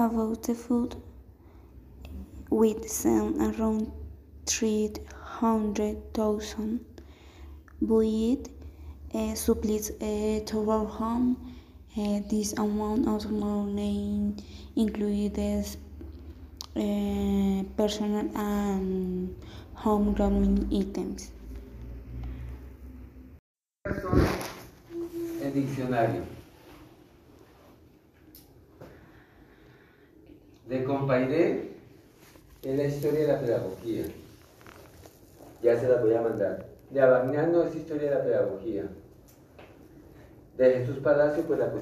about the food. We sent around 300,000 buoyed uh, supplies uh, to our home. Uh, this amount of money includes uh, personal and home grooming items. el. De Compairé es la historia de la pedagogía. Ya se la voy a mandar. De Abagnano es historia de la pedagogía. De Jesús Palacio, pues la